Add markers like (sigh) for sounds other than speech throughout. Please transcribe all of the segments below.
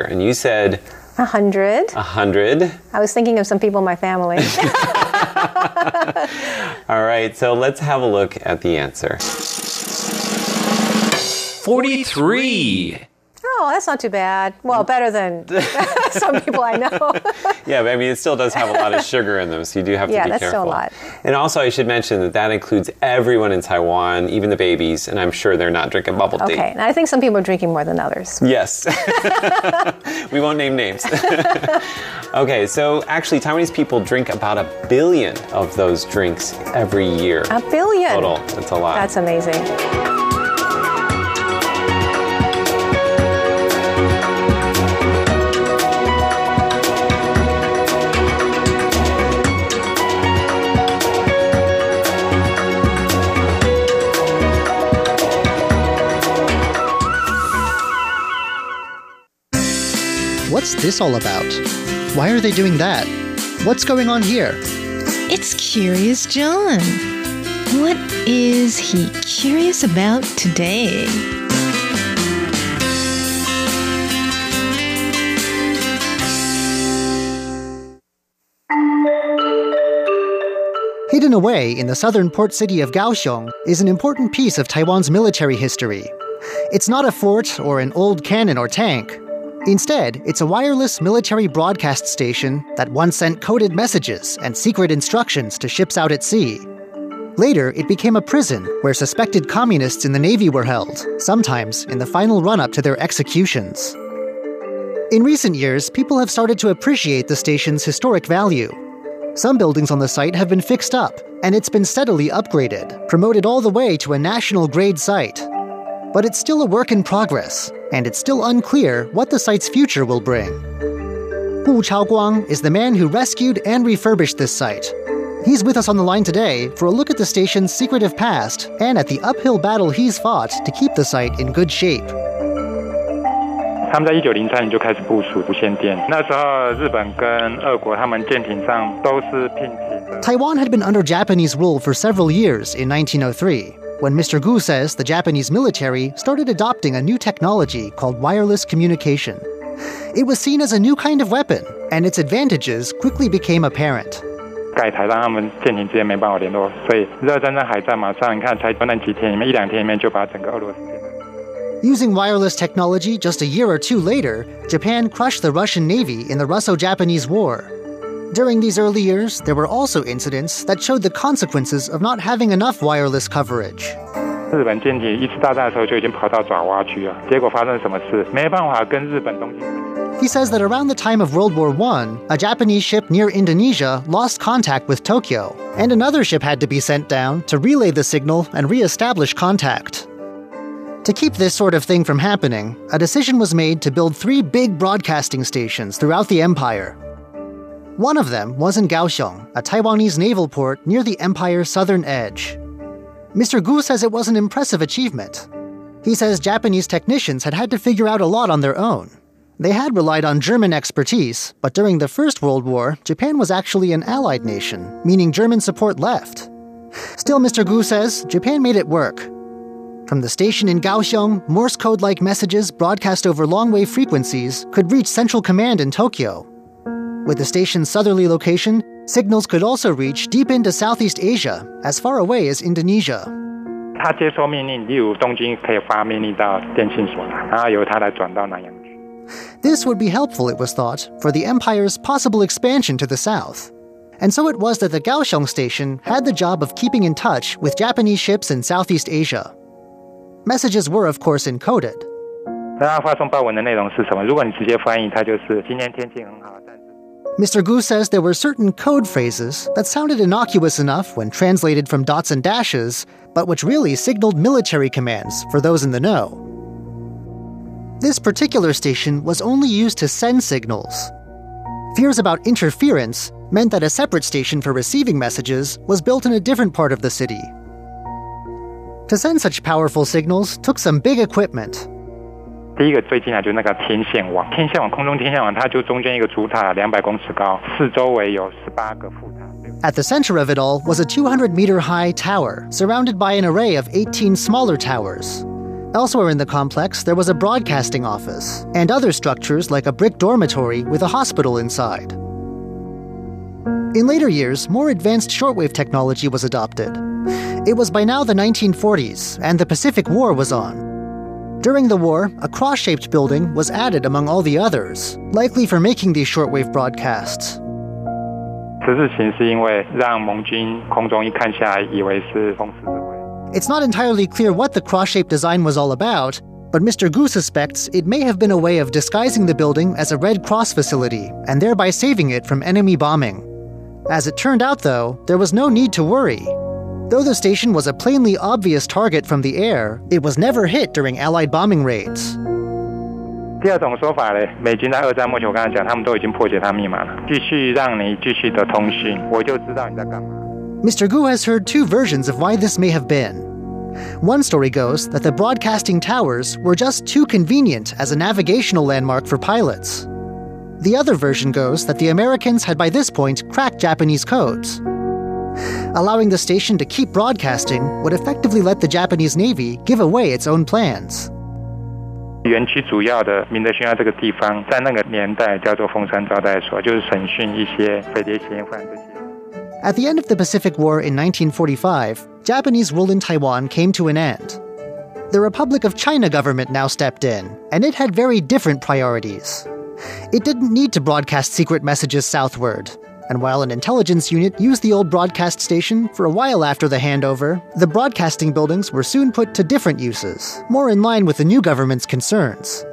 year? And you said A hundred. a hundred. I was thinking of some people in my family. (laughs) All right, so let's have a look at the answer. 43. Oh, that's not too bad. Well, better than (laughs) some people I know. (laughs) Yeah, but I mean, it still does have a lot of sugar in them, so you do have to Yeah, be that's careful. still a lot. And also, I should mention that that includes everyone in Taiwan, even the babies, and I'm sure they're not drinking bubble tea. Okay, and I think some people are drinking more than others. Yes. (laughs) we won't name names. okay, so actually, Taiwanese people drink about a billion of those drinks every year. A billion. Total. That's a lot. That's amazing. What's this all about? Why are they doing that? What's going on here? It's Curious John. What is he curious about today? Hidden away in the southern port city of Kaohsiung is an important piece of Taiwan's military history. It's not a fort or an old cannon or tank. Instead, it's a wireless military broadcast station that once sent coded messages and secret instructions to ships out at sea. Later, it became a prison where suspected communists in the Navy were held, sometimes in the final run up to their executions. In recent years, people have started to appreciate the station's historic value. Some buildings on the site have been fixed up, and it's been steadily upgraded, promoted all the way to a national grade site But it's still a work in progress, and it's still unclear what the site's future will bring. Hu Chaoguang is the man who rescued and refurbished this site. He's with us on the line today for a look at the station's secretive past and at the uphill battle he's fought to keep the site in good shape. 他们在一九零三年就开始部署无线电，那时候日本跟俄国他们舰艇上都是聘请的。 Taiwan had been under Japanese rule for several years in 1903, when Mr. Gu says the Japanese military started adopting a new technology called wireless communication. It was seen as a new kind of weapon, and its advantages quickly became apparent. 盖台让他们舰艇之间没办法联络，所以热战争海战马上你看才短短几天里面一两天里面就把整个俄罗斯舰队。 Using wireless technology just a year or two later, Japan crushed the Russian Navy in the Russo Japanese War. During these early years, there were also incidents that showed the consequences of not having enough wireless coverage. 日本舰艇一次大战的时候就已经跑到爪哇去了，结果发生什么事？没办法跟日本东京。 He says that around the time of World War I, a Japanese ship near Indonesia lost contact with Tokyo, and another ship had to be sent down to relay the signal and re establish contact. To keep this sort of thing from happening, a decision was made to build three big broadcasting stations throughout the empire. one of them was in Kaohsiung, a Taiwanese naval port near the empire's southern edge. Mr. Gu says it was an impressive achievement. He says Japanese technicians had had to figure out a lot on their own. They had relied on German expertise, but during the First World War, Japan was actually an allied nation, meaning German support left. Still, Mr. Gu says Japan made it work. From the station in Kaohsiung, Morse code like messages broadcast over long wave frequencies could reach Central Command in Tokyo. With the station's southerly location, signals could also reach deep into Southeast Asia, as far away as Indonesia. 他接收命令，例如东京可以发命令到电信所，然后由他来转到南洋去。 This would be helpful, it was thought, for the empire's possible expansion to the south. And so it was that the Kaohsiung station had the job of keeping in touch with Japanese ships in Southeast Asia. Messages were, of course, encoded. 那他发送报文的内容是什么？如果你直接翻译，它就是今天天气很好，但是。 Mr. Gu says there were certain code phrases that sounded innocuous enough when translated from dots and dashes, but which really signaled military commands for those in the know. This particular station was only used to send signals. Fears about interference meant that a separate station for receiving messages was built in a different part of the city. To send such powerful signals took some big equipment. 第一个最近来就是那个天线网，天线网空中天线网，它就中间一个主塔两百公尺高，四周围有十八个副塔。 At the center of it all was a 200 meter high tower, surrounded by an array of 18 smaller towers. Elsewhere in the complex, there was a broadcasting office and other structures like a brick dormitory with a hospital inside. In later years, more advanced shortwave technology was adopted. It was by now the 1940s, and the Pacific War was on. During the war, a cross shaped building was added among all the others, likely for making these shortwave broadcasts. 此事情是因为让盟军空中一看下来，以为是风狮之卫。 It's not entirely clear what the cross shaped design was all about, but Mr. Gu suspects it may have been a way of disguising the building as a Red Cross facility and thereby saving it from enemy bombing. As it turned out, though, there was no need to worry. Though the station was a plainly obvious target from the air, it was never hit during Allied bombing raids. 第二种说法嘞，美军在二战末期，我刚才讲，他们都已经破解它密码了，继续让你继续的通讯，我就知道你在干嘛。 Mr. Gu has heard two versions of why this may have been. One story goes that the broadcasting towers were just too convenient as a navigational landmark for pilots. The other version goes that the Americans had by this point cracked Japanese codes. Allowing the station to keep broadcasting would effectively let the Japanese Navy give away its own plans. 园区主要的明德学校这个地方，在那个年代叫做凤山招待所，就是审讯一些匪谍嫌犯这些。 At the end of the Pacific War in 1945, Japanese rule in Taiwan came to an end. The Republic of China government now stepped in, and it had very different priorities. It didn't need to broadcast secret messages southward, and while an intelligence unit used the old broadcast station for a while after the handover, the broadcasting buildings were soon put to different uses, more in line with the new government's concerns.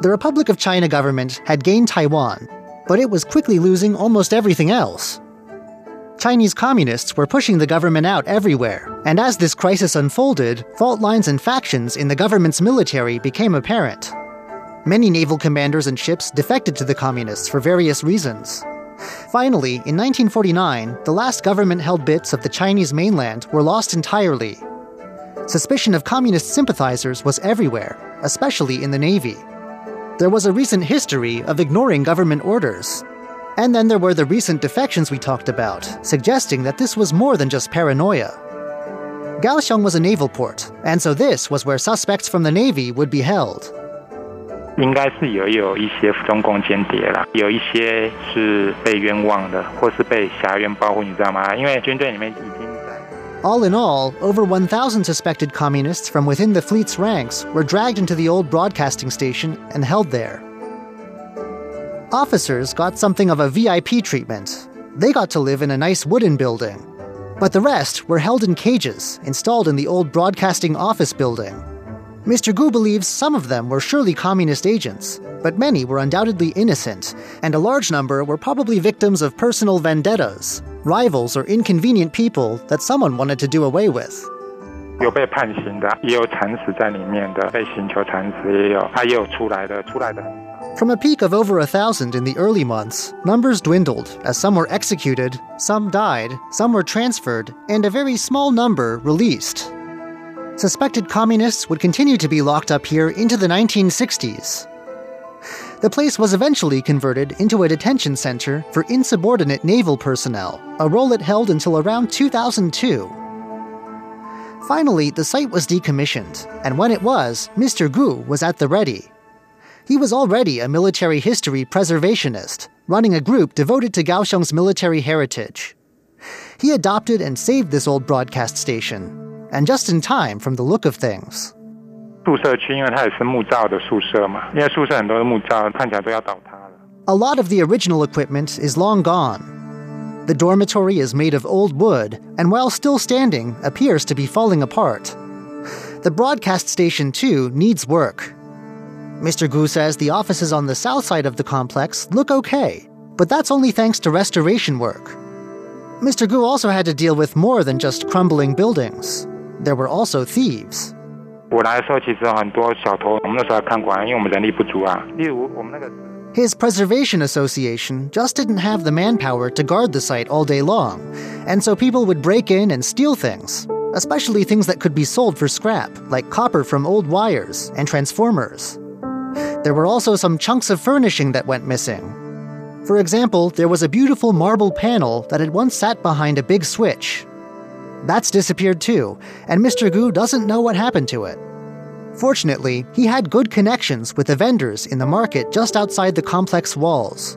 The Republic of China government had gained Taiwan, but it was quickly losing almost everything else. Chinese communists were pushing the government out everywhere, and as this crisis unfolded, fault lines and factions in the government's military became apparent. Many naval commanders and ships defected to the communists for various reasons. Finally, in 1949, the last government held bits of the Chinese mainland were lost entirely. Suspicion of communist sympathizers was everywhere, especially in the Navy. There was a recent history of ignoring government orders. And then there were the recent defections we talked about, suggesting that this was more than just paranoia. Kaohsiung was a naval port, and so this was where suspects from the Navy would be held. 应该是有有一些中共间谍啦，有一些是被冤枉的，或是被辖员保护，你知道吗？因为军队里面已经在。 All in all, over 1,000 suspected communists from within the fleet's ranks were dragged into the old broadcasting station and held there. Officers got something of a VIP treatment. They got to live in a nice wooden building. But the rest were held in cages installed in the old broadcasting office building. Mr. Gu believes some of them were surely communist agents, but many were undoubtedly innocent, and a large number were probably victims of personal vendettas, rivals or inconvenient people that someone wanted to do away with. 有被判刑的，也有惨死在里面的，被刑求惨死也有，他也有出来的，出来的很少。 From a peak of over a thousand in the early months, numbers dwindled as some were executed, some died, some were transferred, and a very small number released. Suspected communists would continue to be locked up here into the 1960s. The place was eventually converted into a detention center for insubordinate naval personnel, a role it held until around 2002. Finally, the site was decommissioned, and when it was, Mr. Gu was at the ready. He was already a military history preservationist, running a group devoted to Kaohsiung's military heritage. He adopted and saved this old broadcast station, and just in time from the look of things. 宿舍区，因为它也是木造的宿舍嘛，因为宿舍很多的木造，看起来都要倒塌了。 A lot of the original equipment is long gone. The dormitory is made of old wood, and while still standing, appears to be falling apart. The broadcast station, too, needs work. Mr. Gu says the offices on the south side of the complex look okay, but that's only thanks to restoration work. Mr. Gu also had to deal with more than just crumbling buildings. There were also thieves. 我来的时候，其实很多小偷，我们那时候还看管，因为我们人力不足啊。例如我们那个。 His preservation association just didn't have the manpower to guard the site all day long, and so people would break in and steal things, especially things that could be sold for scrap, like copper from old wires and transformers. There were also some chunks of furnishing that went missing. For example, there was a beautiful marble panel that had once sat behind a big switch. that's disappeared too, and Mr. Gu doesn't know what happened to it. Fortunately, he had good connections with the vendors in the market just outside the complex walls.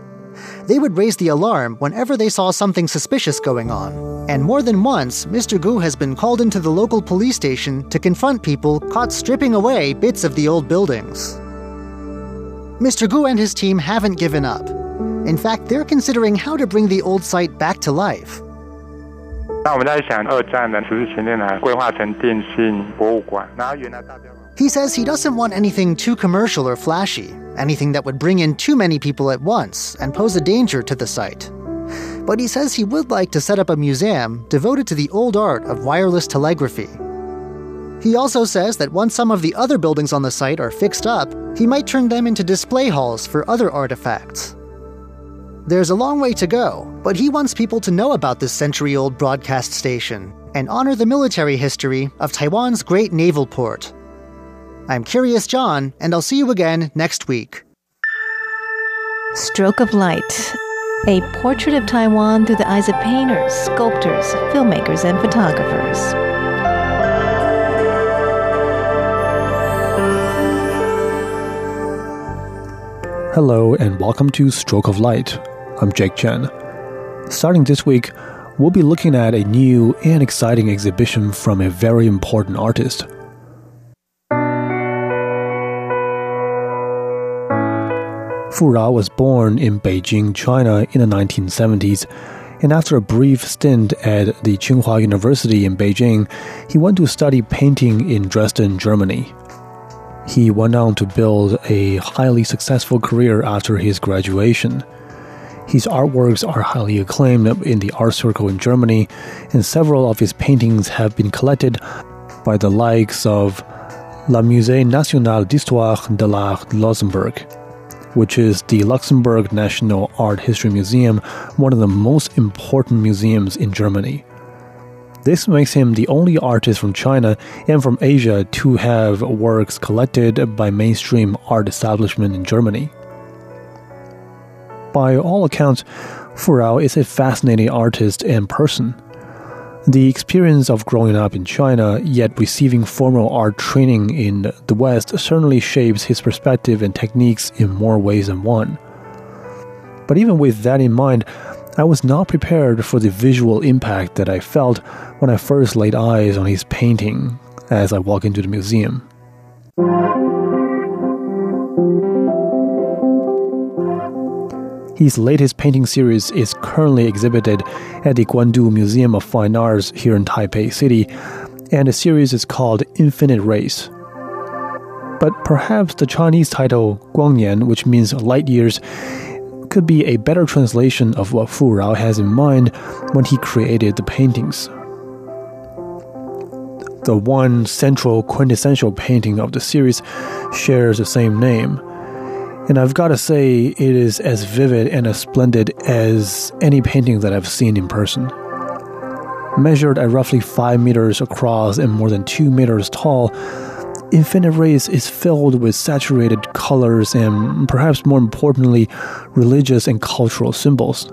They would raise the alarm whenever they saw something suspicious going on, and more than once, Mr. Gu has been called into the local police station to confront people caught stripping away bits of the old buildings. Mr. Gu and his team haven't given up. In fact, they're considering how to bring the old site back to life. 那我们在想，二战的十字前面呢，规划成电信博物馆，然后原来大家。 He says he doesn't want anything too commercial or flashy, anything that would bring in too many people at once and pose a danger to the site. But he says he would like to set up a museum devoted to the old art of wireless telegraphy. He also says that once some of the other buildings on the site are fixed up, he might turn them into display halls for other artifacts. there's a long way to go, but he wants people to know about this century old broadcast station and honor the military history of Taiwan's great naval port. I'm Curious John, and I'll see you again next week. Stroke of Light. A portrait of Taiwan through the eyes of painters, sculptors, filmmakers, and photographers. Hello and welcome to Stroke of Light. I'm Jake Chen. Starting this week, we'll be looking at a new and exciting exhibition from a very important artist. Fu Rao was born in Beijing, China in the 1970s, and after a brief stint at the Tsinghua University in Beijing, he went to study painting in Dresden, Germany. He went on to build a highly successful career after his graduation. His artworks are highly acclaimed in the art circle in Germany, and several of his paintings have been collected by the likes of La Musée National d'Histoire de l'Art Luxembourg, which is the Luxembourg National Art History Museum, one of the most important museums in Germany. This makes him the only artist from China and from Asia to have works collected by mainstream art establishment in Germany. By all accounts, Fu Rao is a fascinating artist and person. The experience of growing up in China, yet receiving formal art training in the West, certainly shapes his perspective and techniques in more ways than one. But even with that in mind, I was not prepared for the visual impact that I felt when I first laid eyes on his painting as I walked into the museum. His latest painting series is currently exhibited at the Guandu Museum of Fine Arts here in Taipei City, and the series is called Infinite Rays. But perhaps the Chinese title Guangnian, which means light years, could be a better translation of what Fu Rao has in mind when he created the paintings. The one central quintessential painting of the series shares the same name. And I've got to say, it is as vivid and as splendid as any painting that I've seen in person. Measured at roughly 5 meters across and more than 2 meters tall, Infinite Rays is filled with saturated colors and, perhaps more importantly, religious and cultural symbols.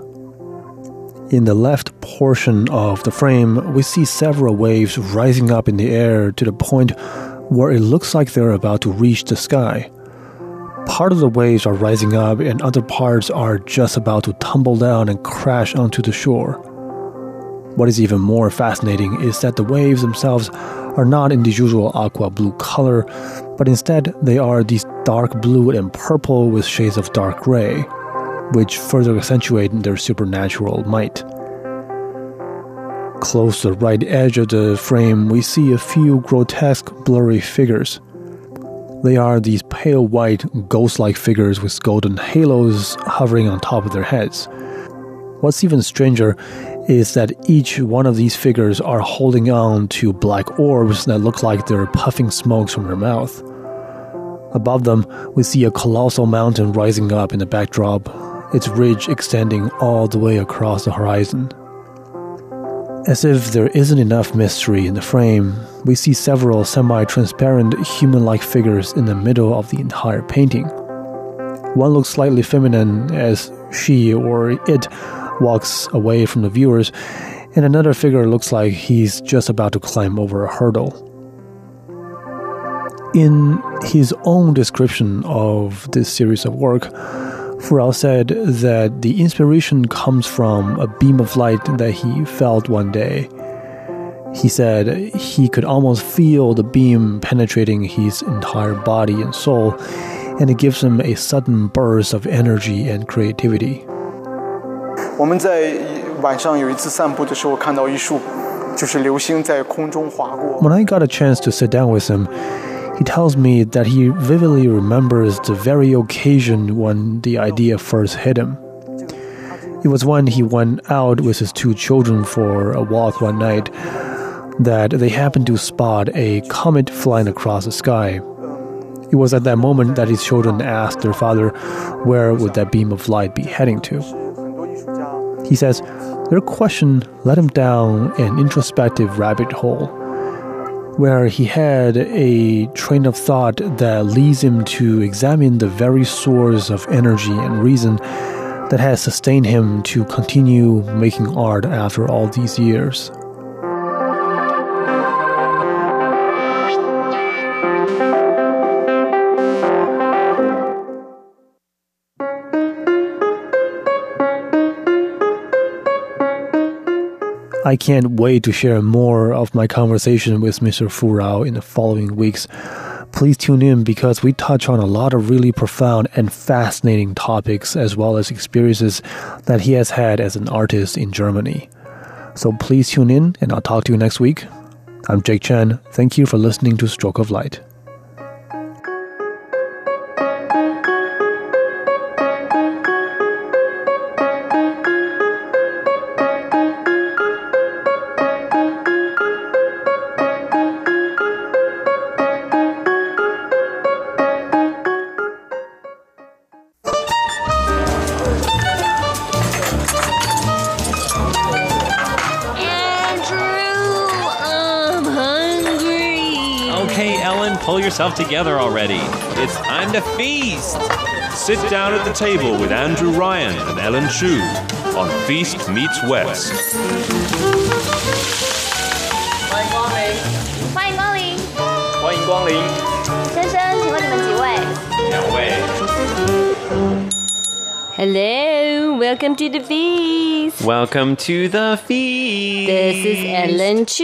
In the left portion of the frame, we see several waves rising up in the air to the point where it looks like they're about to reach the sky. Part of the waves are rising up, and other parts are just about to tumble down and crash onto the shore. What is even more fascinating is that the waves themselves are not in the usual aqua blue color, but instead they are these dark blue and purple with shades of dark gray, which further accentuate their supernatural might. Close to the right edge of the frame, we see a few grotesque, blurry figures. They are these pale white, ghost like figures with golden halos hovering on top of their heads. What's even stranger is that each one of these figures are holding on to black orbs that look like they're puffing smokes from their mouth. Above them, we see a colossal mountain rising up in the backdrop, its ridge extending all the way across the horizon. As if there isn't enough mystery in the frame, we see several semi transparent human like figures in the middle of the entire painting. One looks slightly feminine as she or it walks away from the viewers, and another figure looks like he's just about to climb over a hurdle. In his own description of this series of work, Fu Rao said that the inspiration comes from a beam of light that he felt one day. He said he could almost feel the beam penetrating his entire body and soul, and it gives him a sudden burst of energy and creativity. 我们在晚上有一次散步的时候，看到一束就是流星在空中划过。When I got a chance to sit down with him, he tells me that he vividly remembers the very occasion when the idea first hit him. It was when he went out with his two children for a walk one night that they happened to spot a comet flying across the sky. It was at that moment that his children asked their father where would that beam of light be heading to. He says their question led him down an introspective rabbit hole where he had a train of thought that leads him to examine the very source of energy and reason that has sustained him to continue making art after all these years. I can't wait to share more of my conversation with Mr. Fu Rao in the following weeks. Please tune in because we touch on a lot of really profound and fascinating topics as well as experiences that he has had as an artist in Germany. So please tune in and I'll talk to you next week. I'm Jake Chen. Thank you for listening to Stroke of Light. hungry. Okay, Ellen, pull yourself together already. It's time to feast. Sit down at the table with Andrew Ryan and Ellen Chu on Feast Meets West. 欢迎光临。欢迎光临。先生，请问你们几位两位。 ？Hello, welcome to the feast. Welcome to the feast. This is Ellen Chu.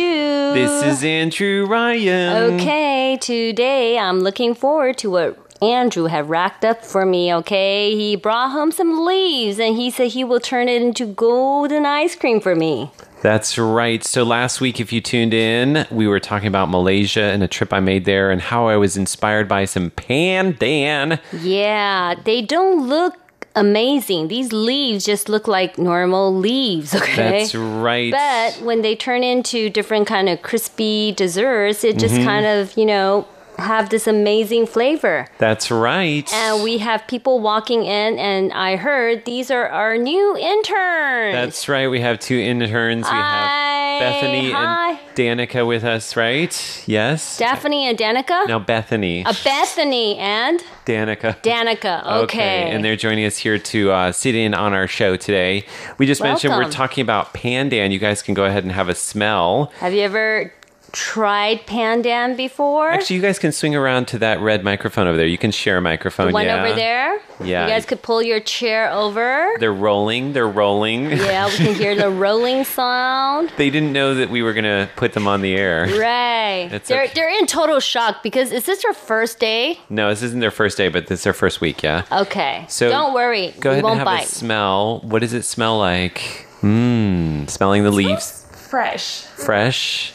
This is Andrew Ryan. Okay, today I'm looking forward to what Andrew have racked up for me, okay? He brought home some leaves and he said he will turn it into golden ice cream for me. That's right. So last week, if you tuned in, we were talking about Malaysia and a trip I made there and how I was inspired by some pandan. Yeah, they don't look amazing. These leaves just look like normal leaves, (laughs) okay? That's right. But when they turn into different kind of crispy desserts, it just mm-hmm. kind of, you know, have this amazing flavor. That's right. And we have people walking in, and I heard these are our new interns. That's right. We have two interns. We Hi. have Bethany Hi. and Danica with us, right? Yes. Stephanie and Danica? no, Bethany. Uh, Bethany and Danica. Danica. Okay. And they're joining us here to uh, sit in on our show today. We just mentioned we're talking about pandan. You guys can go ahead and have a smell. have you ever tried pandan before? Actually, you guys can swing around to that red microphone over there. You can share a microphone. the one yeah. over there? Yeah. You guys could pull your chair over. They're rolling. They're rolling. Yeah, we can hear the (laughs) rolling sound. they didn't know that we were going to put them on the air. Right. It's they're okay. they're in total shock because is this their first day? No, this isn't their first day, but this is their first week, yeah? Okay. So don't worry. Go we ahead won't and have bite. a smell. What does it smell like? Mmm, smelling the leaves. fresh, Fresh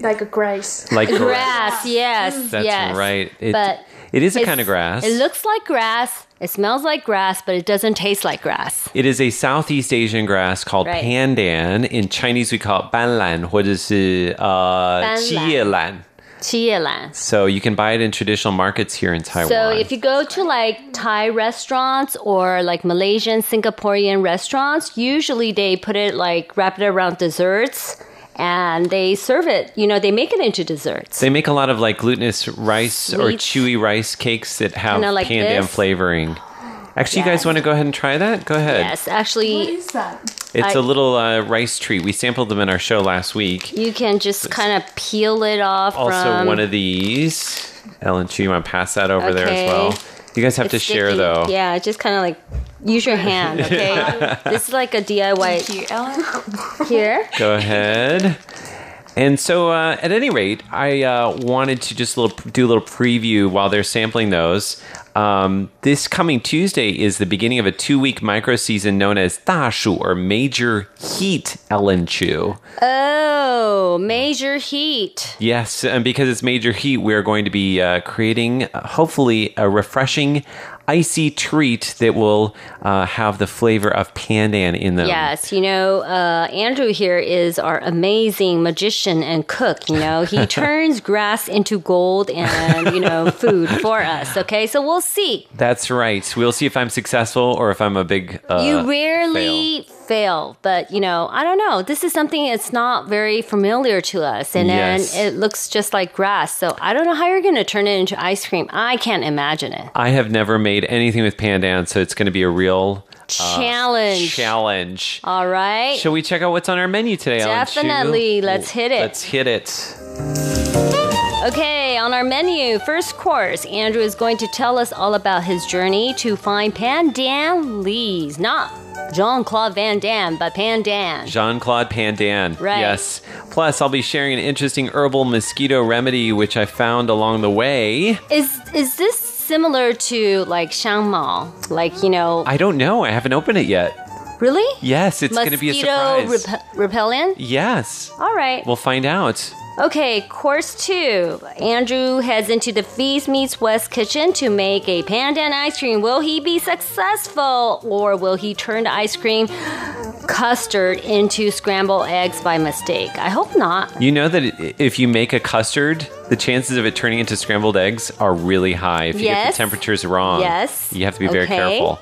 like a grace. Like grass, yes. That's yes. right. It, but it is a it's- kind of grass. It looks like grass. It smells like grass, but it doesn't taste like grass. It is a Southeast Asian grass called Right. pandan. In Chinese, we call it banlan, 或者是呃斑斓。叶兰. Chielan. So you can buy it in traditional markets here in Taiwan. So if you go to like Thai restaurants or like Malaysian, Singaporean restaurants, usually they put it like wrap it around desserts and they serve it. You know, they make it into desserts. They make a lot of like glutinous rice or chewy rice cakes that have Kinda like pandan this. flavoring. Actually, you guys want to go ahead and try that? Go ahead. Yes, actually, What is that? It's I- a little uh, rice treat. We sampled them in our show last week. you can just kind of peel it off Also, from. one of these. Ellen, Chu, you want to pass that over there as well? You guys have It's to share though. Yeah, just kind of like use your hand, (laughs) okay? this is like a DIY Thank you, Ellen. here. Go ahead. And so, uh, at any rate, I uh, wanted to just little, do a little preview while they're sampling those. Um, this coming Tuesday is the beginning of a two week micro season known as 大暑 or Major Heat Ellen Chu. Oh, major heat. Yes, and because it's Major Heat, we're going to be uh, creating uh, hopefully a refreshing icy treat that will uh, have the flavor of pandan in them. Yes, you know, uh, Andrew here is our amazing magician and cook. You know, he (laughs) turns grass into gold and, you know, food for us. Okay, so we'll see. That's right. We'll see if I'm successful or if I'm a big. Uh, you rarely fail. Fail. but you know, I don't know. This is something that's not very familiar to us, and Yes. then it looks just like grass. So I don't know how you're going to turn it into ice cream. I can't imagine it. I have never made anything with pandan, so it's going to be a real uh, Challenge. challenge. All right. Shall we check out what's on our menu today, Definitely. Let's hit it. Let's hit it. Okay, on our menu, first course, Andrew is going to tell us all about his journey to find Pandan Lee's. Not Jean Claude Van Damme, but Pandan. Jean Claude Pandan. Right. Yes. Plus, I'll be sharing an interesting herbal mosquito remedy which I found along the way. Is is this similar to like Shang Shangmao? Like, you know, I don't know. I haven't opened it yet. Really? Yes, it's going to be a surprise. rep- repellent? yes. All right. We'll find out. Okay, course two. Andrew heads into the Feast Meets West kitchen to make a pandan ice cream. Will he be successful or will he turn the ice cream custard into scrambled eggs by mistake? I hope not. You know that if you make a custard, the chances of it turning into scrambled eggs are really high. If you get the temperatures wrong, Yes. you have to be very Okay. careful.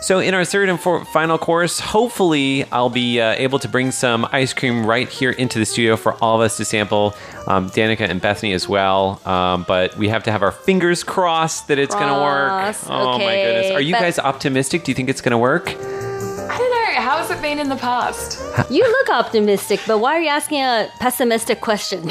So, in our third and four, final course, hopefully, I'll be uh, able to bring some ice cream right here into the studio for all of us to sample. Um, Danica and Bethany as well. Um, but we have to have our fingers crossed that it's going to work. Cross, Oh my goodness! Are you but- guys optimistic? Do you think it's going to work? I don't know. How has it been in the past? (laughs) You look optimistic, but why are you asking a pessimistic question? (laughs) (laughs)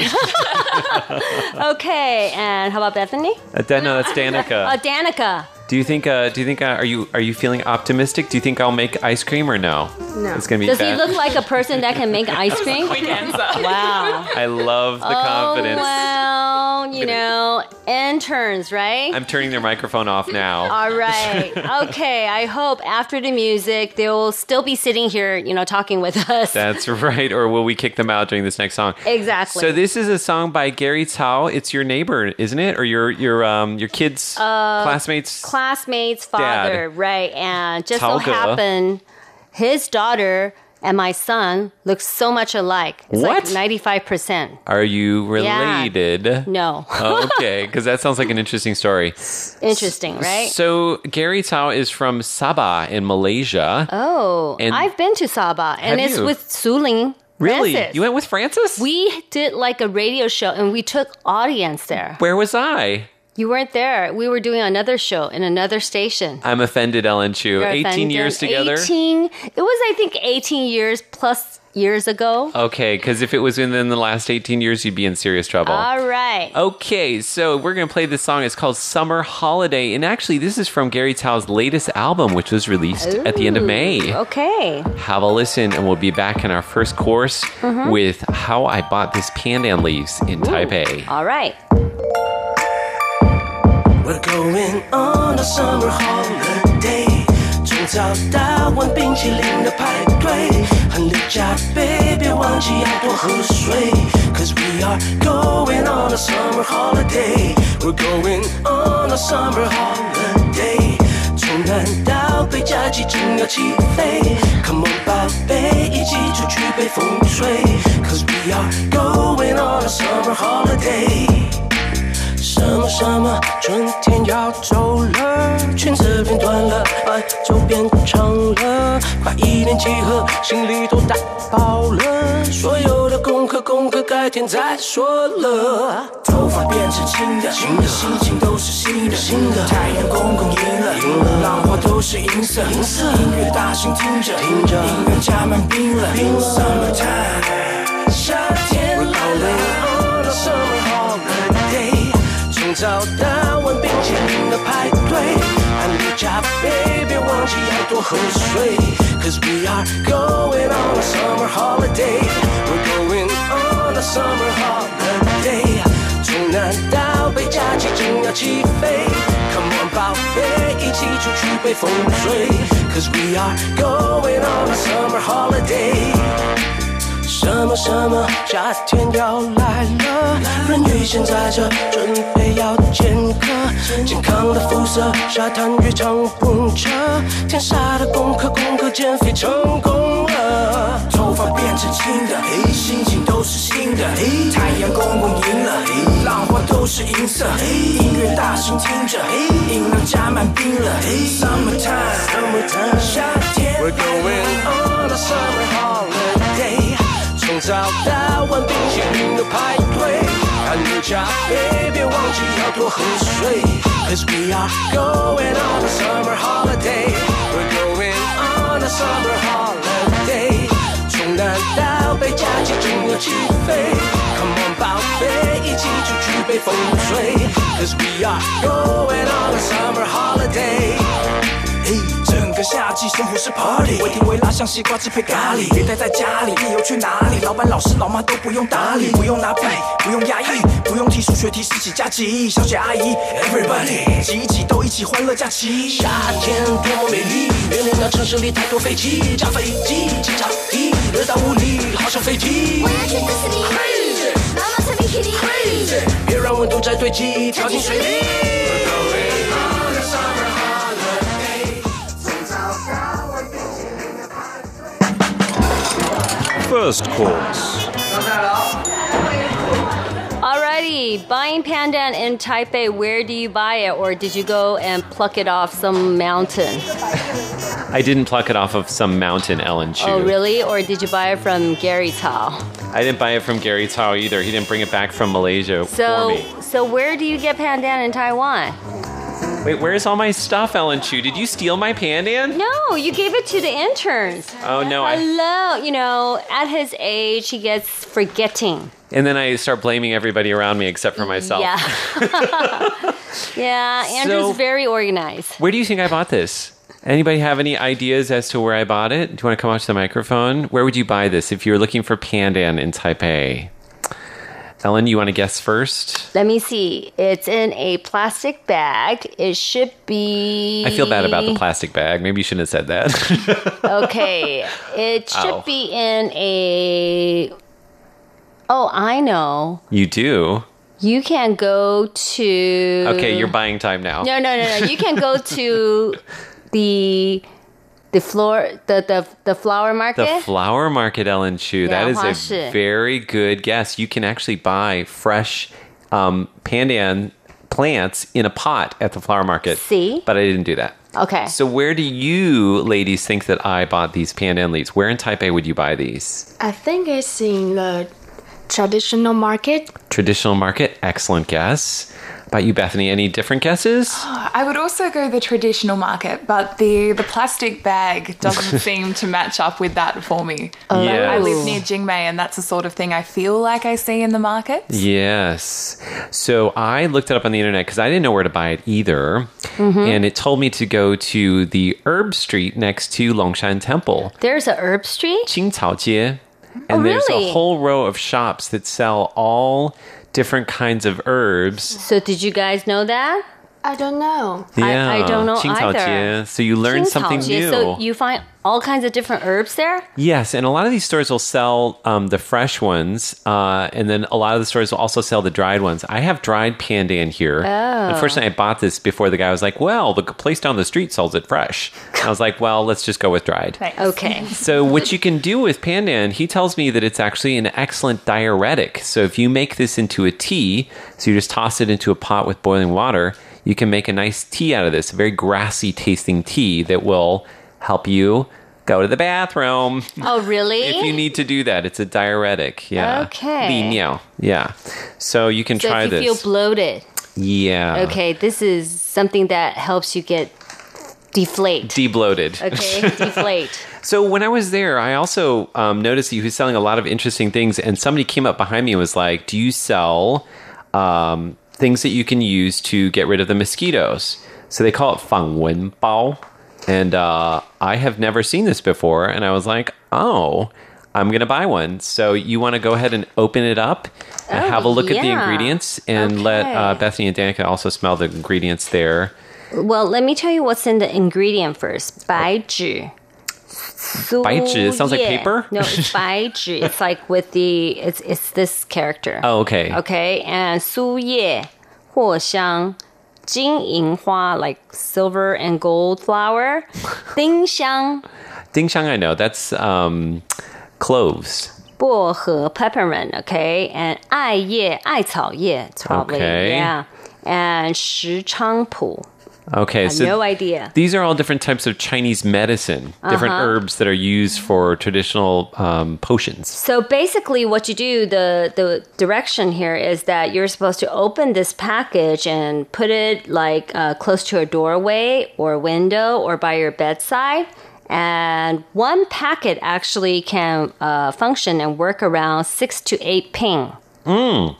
okay, and how about Bethany? Uh, no, that's Danica. Uh, Danica. Do you think? Uh, do you think? Uh, are you are you feeling optimistic? Do you think I'll make ice cream or no? No. It's gonna be. Does he look like a person that can make (laughs) ice cream? Quick answer. Wow. I love the confidence. Oh, well, you know, interns, right? I'm turning their microphone off now. (laughs) All right. Okay. I hope after the music, they will still be sitting here, you know, talking with us. That's right. Or will we kick them out during this next song? exactly. So this is a song by Gary Chaw. It's your neighbor, isn't it? Or your your um your kids Uh, classmates? Classmate's father, right? And just so happened, his daughter and my son look so much alike. It's What? like ninety-five percent. Are you Yeah. related? No. Oh, okay, because that sounds like an interesting story. Interesting, right? So Gary Chaw is from Sabah in Malaysia. oh, and- I've been to Sabah, and it's you? with Suling. really? Francis. You went with Francis? We did like a radio show, and we took audience there. Where was I? You weren't there. We were doing another show in another station. I'm offended, Ellen Chu. You're 18 offended. years together? 18. It was, I think, 18 years plus years ago. Okay, because if it was within the last 18 years, you'd be in serious trouble. All right. Okay, so we're going to play this song. It's called Summer Holiday. And actually, this is from Gary Chaw's latest album, which was released at the end of May. Okay. Have a listen, and we'll be back in our first course Mm-hmm. with how I bought this pandan leaves in Taipei. All right. We're going on a summer holiday，从早到晚冰淇淋的排队，很累加倍，别忘记要多喝水。Cause we are going on a summer holiday. We're going on a summer holiday. 从南到北，假期正要起飞。Come on，宝贝，一起出去被风吹。Cause we are going on a summer holiday. 什么什么，春天要走了，裙子变短了，白就变长了，快一点集合，心里都打包了，所有的功课功课改天再说了。头发变成新的，新的心情都是新的，新的太阳公公赢了，赢了，浪花都是银色，银色，音乐大声听着，听着，音乐加满冰冷，冰冷，Summertime，早到晚冰淇淋的排队，含着加杯，别忘记要多喝水，Cause we are going on a summer holiday, we're going on a summer holiday，从南到北假期正要起飞，Come on 宝贝，一起出去被风吹，Cause we are going on a summer holiday。什么什么，夏天要来了，人鱼现在这，准备要见客。健康的肤色，沙滩越长蹦车，天杀的功课，功课减肥成功了。头发变成青的，嘿，心情都是新的，嘿，太阳公公赢了，嘿，浪花都是银色，嘿，音乐大声听着，嘿，音量加满冰了，嘿，Summertime，Summertime，夏天，We're going on a summer holiday。从早到晚，冰淇淋的排队，含着咖啡，别忘记要多喝水。Cause we are going on a summer holiday, we're going on a summer holiday。从南到北，假期正要起飞，Come on，宝贝，一起出去被风吹。Cause we are going on a summer holiday。嘿，整个夏季生活是 party，微甜微辣像西瓜汁配咖喱，别待在家里，理由去哪里？老板、老师、老妈都不用打理，不用拿笔，不用压抑，不用提数学题，十几加几，小姐阿姨，everybody，挤一挤都一起欢乐假期。夏天多么美丽，远离那城市里太多飞机，加飞机，机场地，热到无力，好想飞机。我要去迪士尼，Crazy，妈妈才比 Kitty Crazy，别让温度再堆积，跳进水里。First course. Alrighty, buying pandan in Taipei, where do you buy it? Or did you go and pluck it off some mountain? I didn't pluck it off of some mountain, Ellen Chu. Oh, really? Or did you buy it from Gary Chaw? I didn't buy it from Gary Chaw either. He didn't bring it back from Malaysia So, for me. so where do you get pandan in Taiwan? Wait, where's all my stuff, Ellen Chu? Did you steal my pandan? No, you gave it to the interns. Oh no, I Hello, you know, at his age, he gets forgetting. and then I start blaming everybody around me except for myself. Yeah. (laughs) yeah, Andrew's So- very organized. Where do you think I bought this? Anybody have any ideas as to where I bought it? Do you want to come out to the microphone? Where would you buy this if you were looking for pandan in Taipei? Ellen, you want to guess first? Let me see. It's in a plastic bag. It should be. I feel bad about the plastic bag. Maybe you shouldn't have said that. (laughs) Okay. It should Ow. be in a. Oh, I know. you do. You can go to. Okay, you're buying time now. No, no, no, no. You can go to (laughs) the the floor the the, the flower market. The flower market, Ellen Chu. Yeah, that is a 花市。very good guess. You can actually buy fresh um, pandan plants in a pot at the flower market. See? But I didn't do that. okay. So where do you ladies think that I bought these pandan leaves? Where in Taipei would you buy these? I think it's in the traditional market. Traditional market. Excellent guess about you, Bethany? Any different guesses? I would also go the traditional market, but the, the plastic bag (laughs) doesn't seem to match up with that for me. Yes. I live near Jingmei, and that's the sort of thing I feel like I see in the market. Yes. So I looked it up on the internet because I didn't know where to buy it either. Mm-hmm. And it told me to go to the herb street next to Longshan Temple. There's a herb street? Qingcaojie. Oh, and oh, really? there's a whole row of shops that sell all different kinds of herbs. So did you guys know that? I don't know. Yeah, I, I don't know either. So you learn something new. So you find all kinds of different herbs there. Yes, and a lot of these stores will sell um, the fresh ones, uh, and then a lot of the stores will also sell the dried ones. I have dried pandan here. Oh. Unfortunately, I bought this before the guy was like, "Well, the place down the street sells it fresh." I was like, "Well, let's just go with dried." Right. Okay. (laughs) so what you can do with pandan, he tells me that it's actually an excellent diuretic. So if you make this into a tea, so you just toss it into a pot with boiling water you can make a nice tea out of this, a very grassy tasting tea that will help you go to the bathroom. Oh, really? If you need to do that, it's a diuretic. Yeah. Okay. 利尿. Yeah. So you can so try if you this. feel bloated, yeah. okay, this is something that helps you get deflate. Debloated. okay, (laughs) deflate. So when I was there, I also um, noticed he was selling a lot of interesting things, and somebody came up behind me and was like, "Do you sell um, things that you can use to get rid of the mosquitoes. So they call it Fang Wen Bao. And uh, I have never seen this before. And I was like, oh, I'm going to buy one. So you want to go ahead and open it up and oh, have a oh, look yeah. at the ingredients and okay. let uh, Bethany and Danica also smell the ingredients there. Well, let me tell you what's in the ingredient first. Bai zhi. 白纸? It sounds like paper? No, it's 白(laughs) 纸. It's like with the it's it's this character. Oh, okay. Okay, and 苏叶,藿香,金银花 like silver and gold flower. (laughs) 丁香, Ding Shang, I know that's um, cloves. 薄荷 peppermint, okay? And 艾叶,艾草叶, it's probably. Okay. Yeah. And 石菖蒲. Okay, so no idea. These are all different types of Chinese medicine, different Uh-huh. herbs that are used for traditional um, potions. So basically, what you do, the the direction here is that you're supposed to open this package and put it like uh, close to a doorway or window or by your bedside. And one packet actually can uh, function and work around six to eight ping. Mm.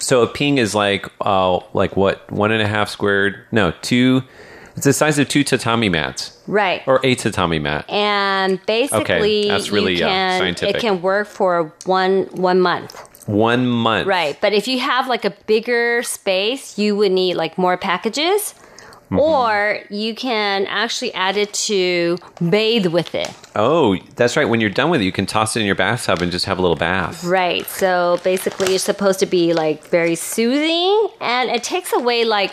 So a ping is like uh, like what one and a half squared? No, two. It's the size of two tatami mats Right. or a tatami mat. And basically, that's really, you uh, scientific. it can work for one one month. One month. Right. But if you have like a bigger space, you would need like more packages. Mhm. Or you can actually add it to bathe with it. Oh, that's right. When you're done with it, you can toss it in your bathtub and just have a little bath. Right. So basically, it's supposed to be like very soothing and it takes away like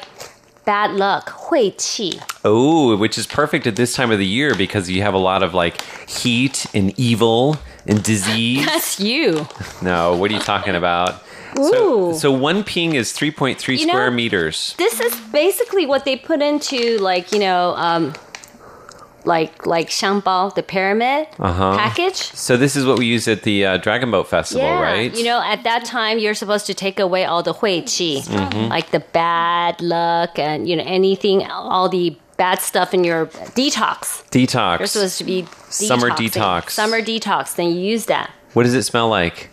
bad luck, 晦气. Oh, which is perfect at this time of the year because you have a lot of like heat and evil and disease. (laughs) That's you. no, what are you talking about? So, so one ping is 3.3 You know- square meters. This is basically what they put into like, you know, um, like like xiangbao, the pyramid Uh-huh. package. So this is what we use at the uh, Dragon Boat Festival, yeah. right? You know, at that time, you're supposed to take away all the 晦气, Mhm. like the bad luck and, you know, anything, all the bad stuff in your detox. Detox. You're supposed to be Summer detox. Summer detox. Then you use that. What does it smell like?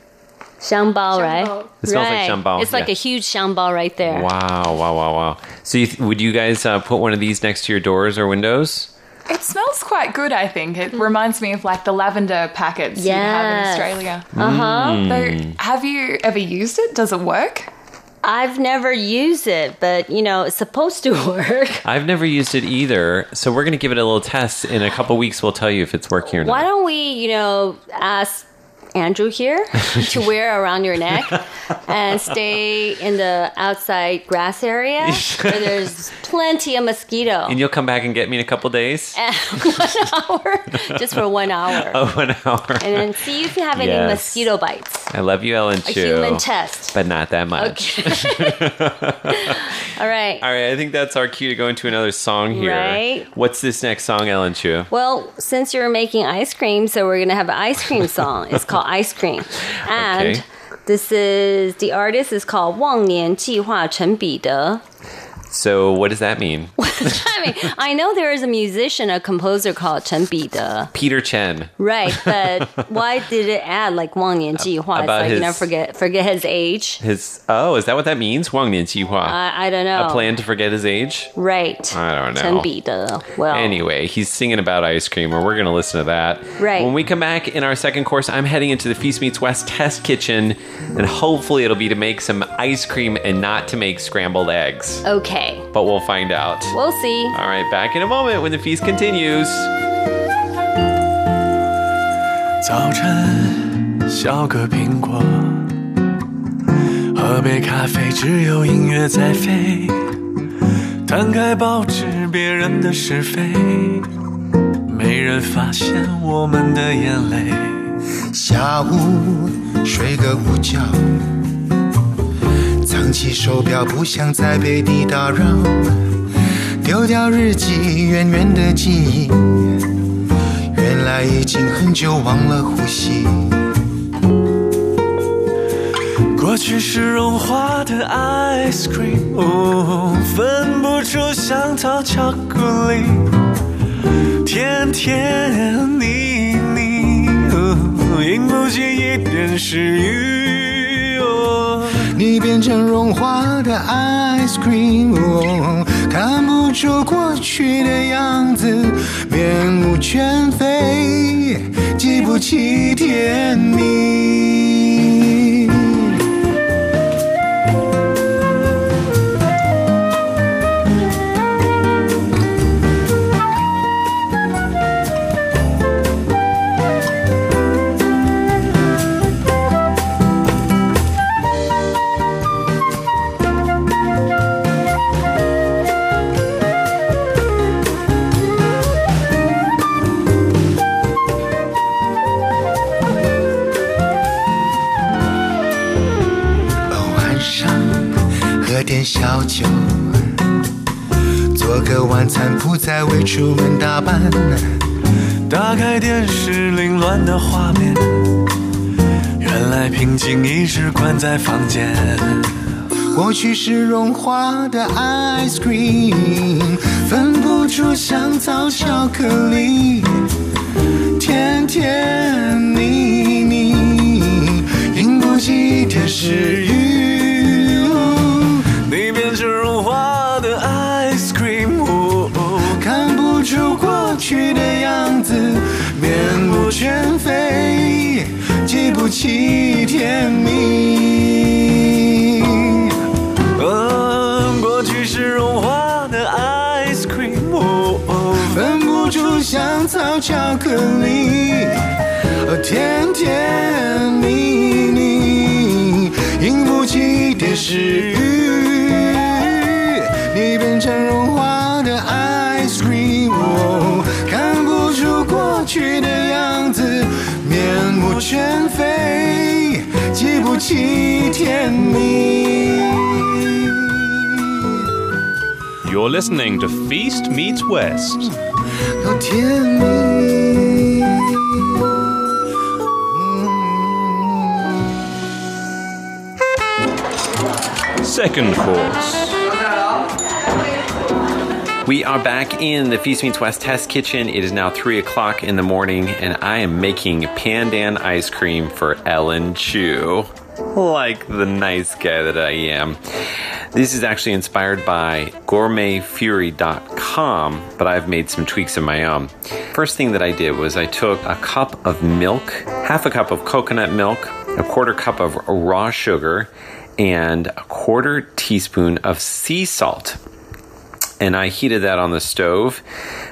Xiangbao, right? It smells like right. xiangbao, It's like yeah. a huge xiangbao right there. Wow, wow, wow, wow. So you th- would you guys uh, put one of these next to your doors or windows? It smells quite good, I think. It reminds me of like the lavender packets you have in Australia. Uh-huh. Mm. So, have you ever used it? Does it work? I've never used it, but you know, it's supposed to (laughs) work. I've never used it either, so we're going to give it a little test. In a couple weeks, we'll tell you if it's working or Why not. don't we, you know, ask Andrew here (laughs) to wear around your neck and stay in the outside grass area (laughs) where there's plenty of mosquito. And you'll come back and get me in a couple days. (laughs) One hour, just for one hour. Oh, one hour. And then see if you have any Yes. mosquito bites. I love you, Ellen. Chu. A human test. but not that much. Okay. All right. All right, I think that's our cue to go into another song here. Right. What's this next song, Ellen Chu? Well, since you're making ice cream, so we're gonna have an ice cream song. It's called ice cream. And okay. this is the artist is called Wang Nian Ji Hua Chen Bide. So what does that mean? (laughs) I mean, I know there is a musician, a composer called Chen Bida. Peter Chen. Right, but why did it add like Wang Nian Ji Hua? It's like his, you know, forget forget his age. His oh, is that what that means? Wang Nian Ji Hua. I, don't know. A plan to forget his age. Right. I don't know. Chen Bida. Well, anyway, he's singing about ice cream, and we're gonna listen to that. Right. When we come back in our second course, I'm heading into the Feast Meets West test kitchen, and hopefully it'll be to make some ice cream and not to make scrambled eggs. Okay. But we'll find out. We'll see. All right, back in a moment when the feast continues. 早晨，削个苹果，喝杯咖啡，只有音乐在飞。摊开报纸，别人的是非，没人发现我们的眼泪。下午睡个午觉，藏 起手表，不想再被你打扰。丢掉日记，远远的记忆，原来已经很久忘了呼吸。过去是融化的 ice cream，哦，分不出香草巧克力。甜甜腻腻，哦饮不起一点食欲。你变成融化的 ice cream，、看不出过去的样子，面目全非，记不起甜蜜。喝点小酒，做个晚餐，不再为出门打扮。打开电视，凌乱的画面，原来平静一直关在房间。过去是融化的 ice cream，分不出香草巧克力，甜甜蜜蜜，引不起一点食。甜蜜。嗯，过去是融化的 ice cream，哦哦分不出香草巧克力，记不起甜蜜。 You're listening to Feast Meets West. 有甜蜜。 Second course. We are back in the Feast Meets West test kitchen. It is now 3 o'clock in the morning, and I am making pandan ice cream for Ellen Chu. Like the nice guy that I am. This is actually inspired by gourmetfury.com, but I've made some tweaks of my own. First thing that I did was I took a cup of milk, half a cup of coconut milk, a quarter cup of raw sugar, and a quarter teaspoon of sea salt and I heated that on the stove,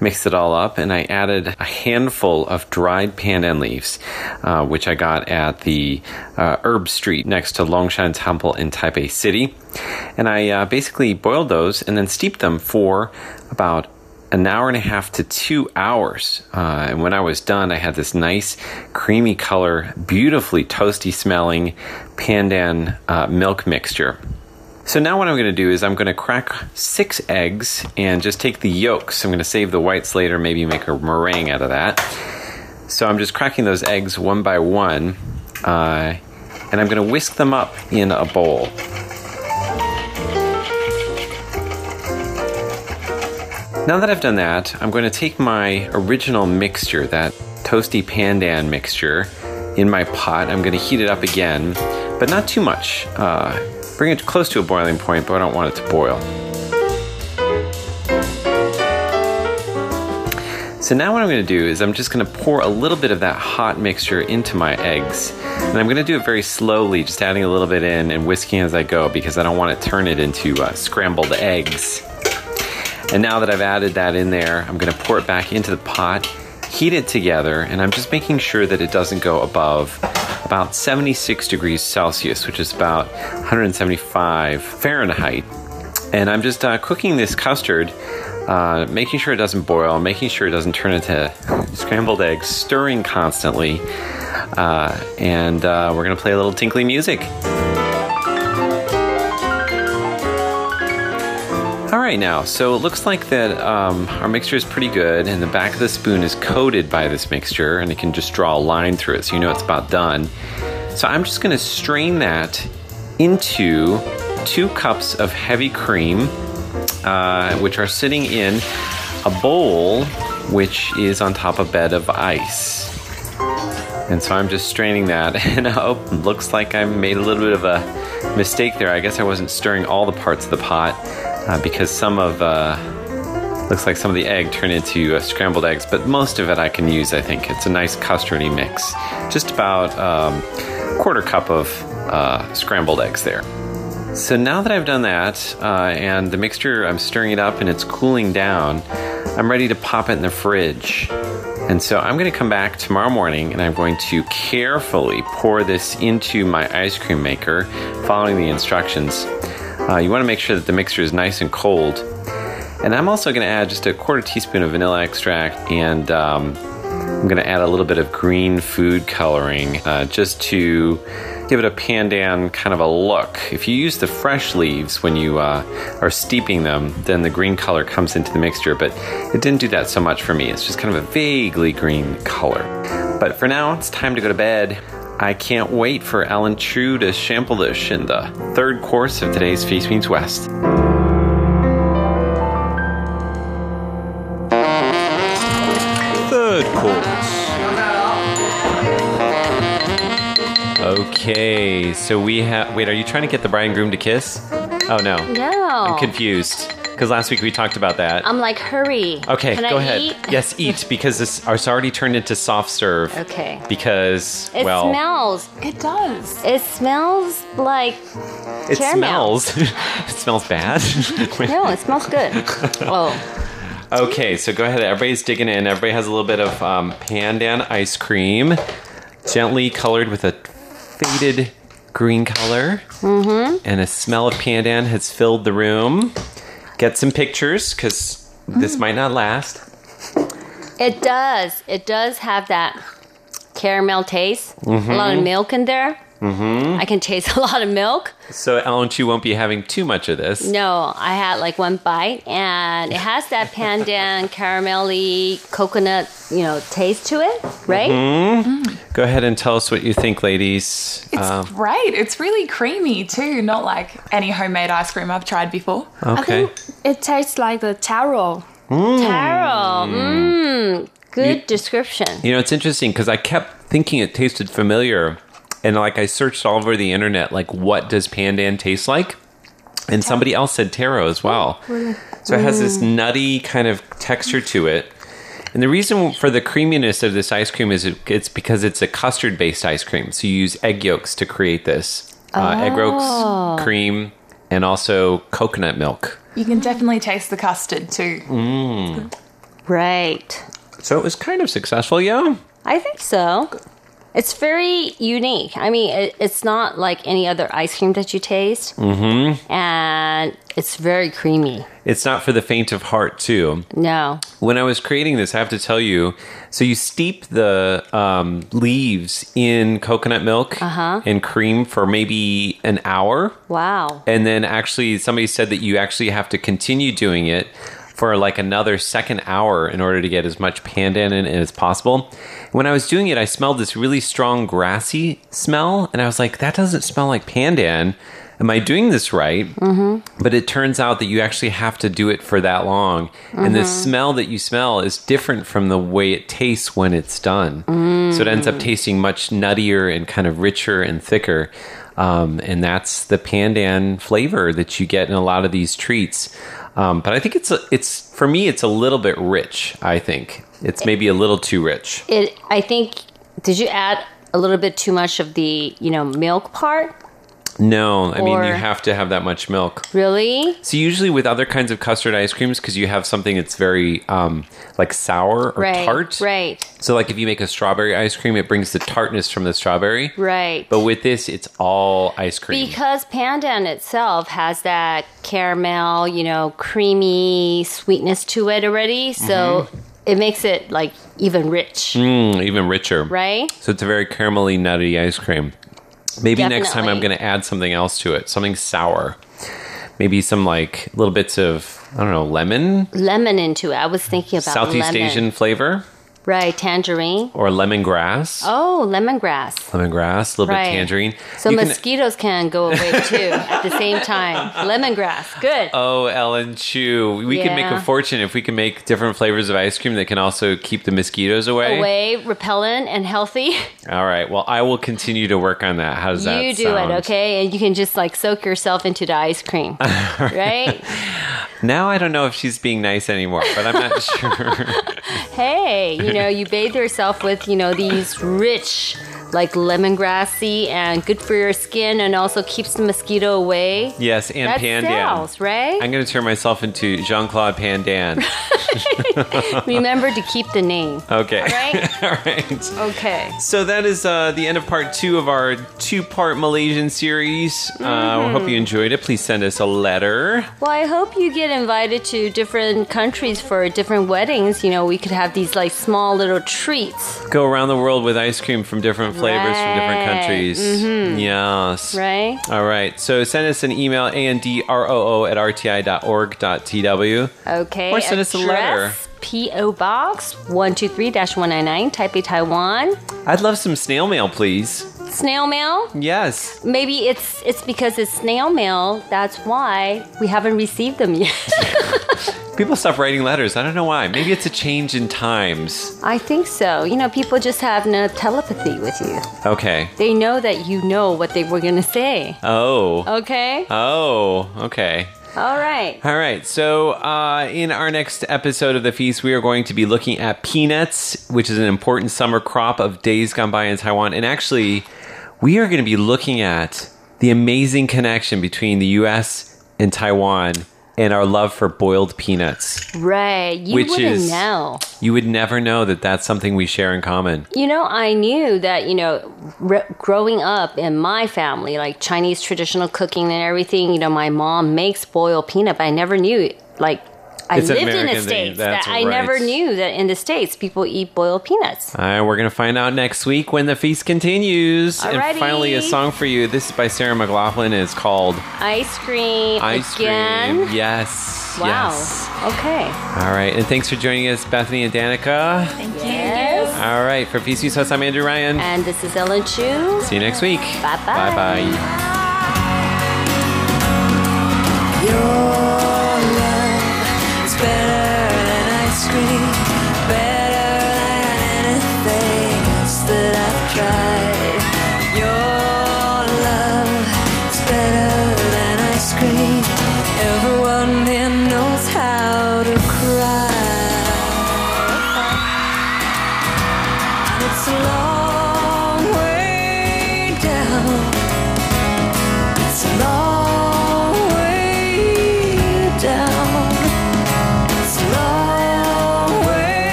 mixed it all up, and I added a handful of dried pandan leaves, uh, which I got at the uh, Herb Street next to Longshan Temple in Taipei City. And I uh, basically boiled those and then steeped them for about an hour and a half to two hours. Uh, and when I was done, I had this nice creamy color, beautifully toasty smelling pandan uh, milk mixture. So now what I'm going to do is I'm going to crack six eggs and just take the yolks. I'm going to save the whites later, maybe make a meringue out of that. So I'm just cracking those eggs one by one, uh, and I'm going to whisk them up in a bowl. Now that I've done that, I'm going to take my original mixture, that toasty pandan mixture, in my pot. I'm going to heat it up again, but not too much. Uh, bring it close to a boiling point, but I don't want it to boil. So now what I'm going to do is I'm just going to pour a little bit of that hot mixture into my eggs. And I'm going to do it very slowly, just adding a little bit in and whisking as I go because I don't want to turn it into uh, scrambled eggs. And now that I've added that in there, I'm going to pour it back into the pot, heat it together, and I'm just making sure that it doesn't go above about 76 degrees Celsius, which is about 175 Fahrenheit. And I'm just uh, cooking this custard, uh, making sure it doesn't boil, making sure it doesn't turn into scrambled eggs, stirring constantly. Uh, and uh, we're going to play a little tinkly music. All right, now, so it looks like that um, our mixture is pretty good, and the back of the spoon is coated by this mixture, and it can just draw a line through it, so you know it's about done. So I'm just going to strain that into two cups of heavy cream, uh, which are sitting in a bowl which is on top of a bed of ice. And so I'm just straining that, (laughs) and oh, looks like I made a little bit of a mistake there. I guess I wasn't stirring all the parts of the pot uh, because some of uh, looks like some of the egg turned into uh, scrambled eggs, but most of it I can use. I think it's a nice custardy mix, just about um, quarter cup of uh, scrambled eggs there. So now that I've done that, uh, and the mixture, I'm stirring it up and it's cooling down, I'm ready to pop it in the fridge. And so I'm going to come back tomorrow morning and I'm going to carefully pour this into my ice cream maker, following the instructions. Uh, you want to make sure that the mixture is nice and cold. And I'm also going to add just a quarter teaspoon of vanilla extract and um, I'm going to add a little bit of green food coloring uh, just to give it a pandan kind of a look. If you use the fresh leaves when you uh, are steeping them, then the green color comes into the mixture, but it didn't do that so much for me. It's just kind of a vaguely green color. But for now, it's time to go to bed. I can't wait for Ellen Chu to sample this in the third course of today's Feast Meets West. Third course. Okay, so we have. Wait, are you trying to get the bride and groom to kiss? Oh no. No. I'm confused. Because last week we talked about that. I'm like, hurry. Okay, Can go I ahead. eat? Yes, eat because this it's already turned into soft serve. Okay. Because It well, smells. It does. It smells like it caramel. smells. (laughs) it smells bad. (laughs) No, it smells good. Oh, (laughs) Okay, so go ahead. Everybody's digging in. Everybody has a little bit of um, pandan ice cream, gently colored with a faded green color, mm-hmm. and a smell of pandan has filled the room. Get some pictures because this mm. might not last. It does. It does have that caramel taste. A lot of mm-hmm. milk in there. Mm-hmm. I can taste (laughs) a lot of milk. So Ellen Chu won't be having too much of this. No, I had like one bite, and it has that pandan (laughs) caramelly coconut, you know, taste to it, right? Mhm. Go ahead and tell us what you think, ladies. It's Um, great. It's really creamy too, not like any homemade ice cream I've tried before. okay. It tastes like the taro. Mm. Taro. Mmm. Good You- description. You know, it's interesting because I kept thinking it tasted familiar, and like I searched all over the internet, like what does pandan taste like? And somebody else said taro as well. So it has this nutty kind of texture to it. And the reason for the creaminess of this ice cream is it, it's because it's a custard based ice cream. So you use egg yolks to create this uh, egg Oh. yolks, cream, and also coconut milk. You can definitely taste the custard too. Mm. Right. So it was kind of successful, yeah. I think so. It's very unique. I mean, it, it's not like any other ice cream that you taste, Mm-hmm. and it's very creamy. It's not for the faint of heart, too. No. When I was creating this, I have to tell you so you steep the um, leaves in coconut milk Uh-huh. and cream for maybe an hour. Wow. And then actually, somebody said that you actually have to continue doing it for like another second hour in order to get as much pandan in it as possible. When I was doing it, I smelled this really strong grassy smell, and I was like, that doesn't smell like pandan. Am I doing this right? Mm-hmm. But it turns out that you actually have to do it for that long. And the Mhm. smell that you smell is different from the way it tastes when it's done. So it ends up tasting much nuttier and kind of richer and thicker. Um, and that's the pandan flavor that you get in a lot of these treats. Um, but I think it's a, it's for me it's a little bit rich. I think it's maybe a little too rich. It. I think. Did you add a little bit too much of the you know milk part? No, I mean you Or- have to have that much milk. Really? So usually with other kinds of custard ice creams, because you have something that's very um, like sour or right. tart. Right. So like if you make a strawberry ice cream, it brings the tartness from the strawberry. Right. But with this, it's all ice cream. Because pandan itself has that caramel, you know, creamy sweetness to it already, so Mm-hmm. it makes it like even rich, Mm, even richer. right? So it's a very caramelly, nutty ice cream. Maybe next time I'm going to add something else to it, something sour. Maybe some like little bits of I don't know lemon, Lemon into it. I was thinking about Southeast lemon. Asian flavor. Right, tangerine. or lemongrass. Oh, lemongrass. Lemongrass, a little Right. bit tangerine. So You mosquitoes can go away too at the same time. Lemongrass, good. Oh, Ellen Chu. We can make a fortune if we can make different flavors of ice cream that can also keep the mosquitoes away. Away, repellent, and healthy. All right. Well, I will continue to work on that. How does that you do sound? it, okay? And you can just like soak yourself into the ice cream, (laughs) right? Now I don't know if she's being nice anymore, but I'm not (laughs) sure. hey, you know, you bathe yourself with, you know, these rich, like lemongrassy and good for your skin and also keeps the mosquito away. yes, and that Pandan. sells, right? I'm going to turn myself into Jean Claude Pandan. (laughs) Remember to keep the name. Okay. All right? (laughs) All right. Okay. So that is uh, the end of part two of our two-part Malaysian series. Uh, we hope you enjoyed it. Please send us a letter. Well, I hope you get invited to different countries for different weddings. You know, we could have these like small little treats, Go around the world with ice cream from different flavors from different Right. countries. Mhm. Yes. right? All right. So send us an email, androo at rti.org.tw. Okay. Or send us a letter. P.O. Box 123 199, Taipei, Taiwan. I'd love some snail mail, please. Snail mail? Yes. Maybe it's it's because it's snail mail. That's why we haven't received them yet. (laughs) People stop writing letters. I don't know why. Maybe it's a change in times. I think so. You know, people just have no telepathy with you. Okay. They know that you know what they were going to say. Oh. Okay? Oh, okay. All right. All right. So, uh, in our next episode of the feast, we are going to be looking at peanuts, which is an important summer crop of days gone by in Taiwan. And actually, we are going to be looking at the amazing connection between the U.S. and Taiwan and our love for boiled peanuts. Right. You Which wouldn't is- know. You would never know that that's something we share in common. You know, I knew that, you know, re- growing up in my family, like Chinese traditional cooking and everything, you know, my mom makes boiled peanut, but I never knew, like, I It's lived in the American thing. States. That I never knew that in the States people eat boiled peanuts. All right, we're going to find out next week when the feast continues. Alrighty. And finally, a song for you. This is by Sarah McLachlan. It's called Ice cream Ice again. Cream. Yes. Wow. Yes. Okay. All right, and thanks for joining us, Bethany and Danica. Thank you. Yes. All right, for Feast Sauce, I'm Andrew Ryan. And this is Ellen Chu. See you next week. Bye-bye. Bye bye.